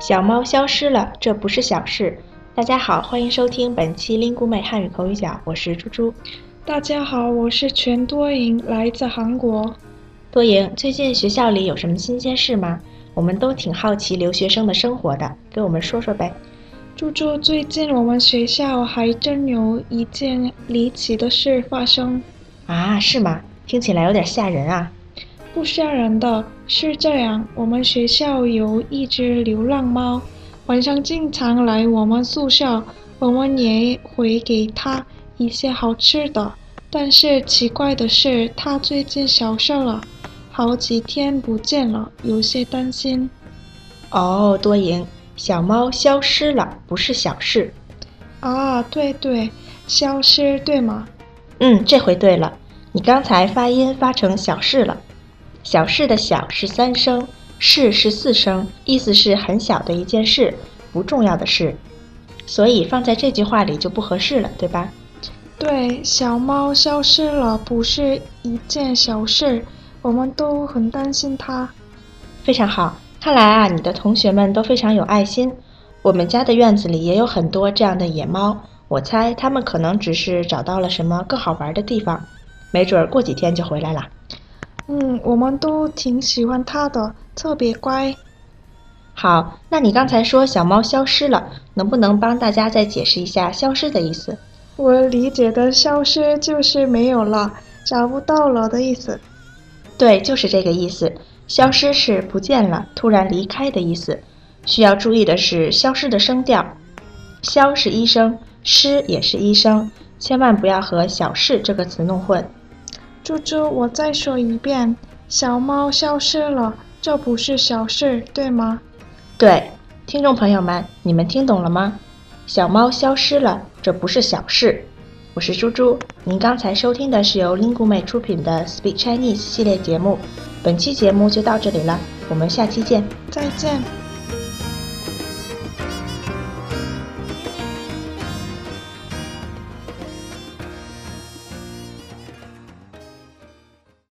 小猫消失了，这不是小事。大家好，欢迎收听本期 Lingu 妹汉语口语角，我是猪猪。大家好，我是全多赢，来自韩国。多赢，最近学校里有什么新鲜事吗？我们都挺好奇留学生的生活的，给我们说说呗。猪猪，最近我们学校还真有一件离奇的事发生。啊，是吗？听起来有点吓人啊。不吓人的是这样，我们学校有一只流浪猫，晚上经常来我们宿舍，我们也会给它一些好吃的。但是奇怪的是，它最近消失了，好几天不见了，有些担心。哦，多赢，小猫消失了，不是小事。啊，对对，消失对吗？嗯，这回对了，你刚才发音发成小事了。小事的小是三声，事是四声，意思是很小的一件事，不重要的事，所以放在这句话里就不合适了，对吧？对，小猫消失了不是一件小事，我们都很担心它。非常好，看来啊，你的同学们都非常有爱心。我们家的院子里也有很多这样的野猫，我猜他们可能只是找到了什么更好玩的地方，没准儿过几天就回来了。嗯，我们都挺喜欢它的，特别乖。好，那你刚才说小猫消失了，能不能帮大家再解释一下“消失”的意思？我理解的消失就是没有了、找不到了的意思。对，就是这个意思。消失是不见了、突然离开的意思。需要注意的是，消失的声调，消是一声，失也是一声，千万不要和小事这个词弄混。猪猪，我再说一遍，小猫消失了，这不是小事，对吗？对，听众朋友们，你们听懂了吗？小猫消失了，这不是小事。我是猪猪，您刚才收听的是由 Lingu 美出品的 Speak Chinese 系列节目，本期节目就到这里了，我们下期见，再见。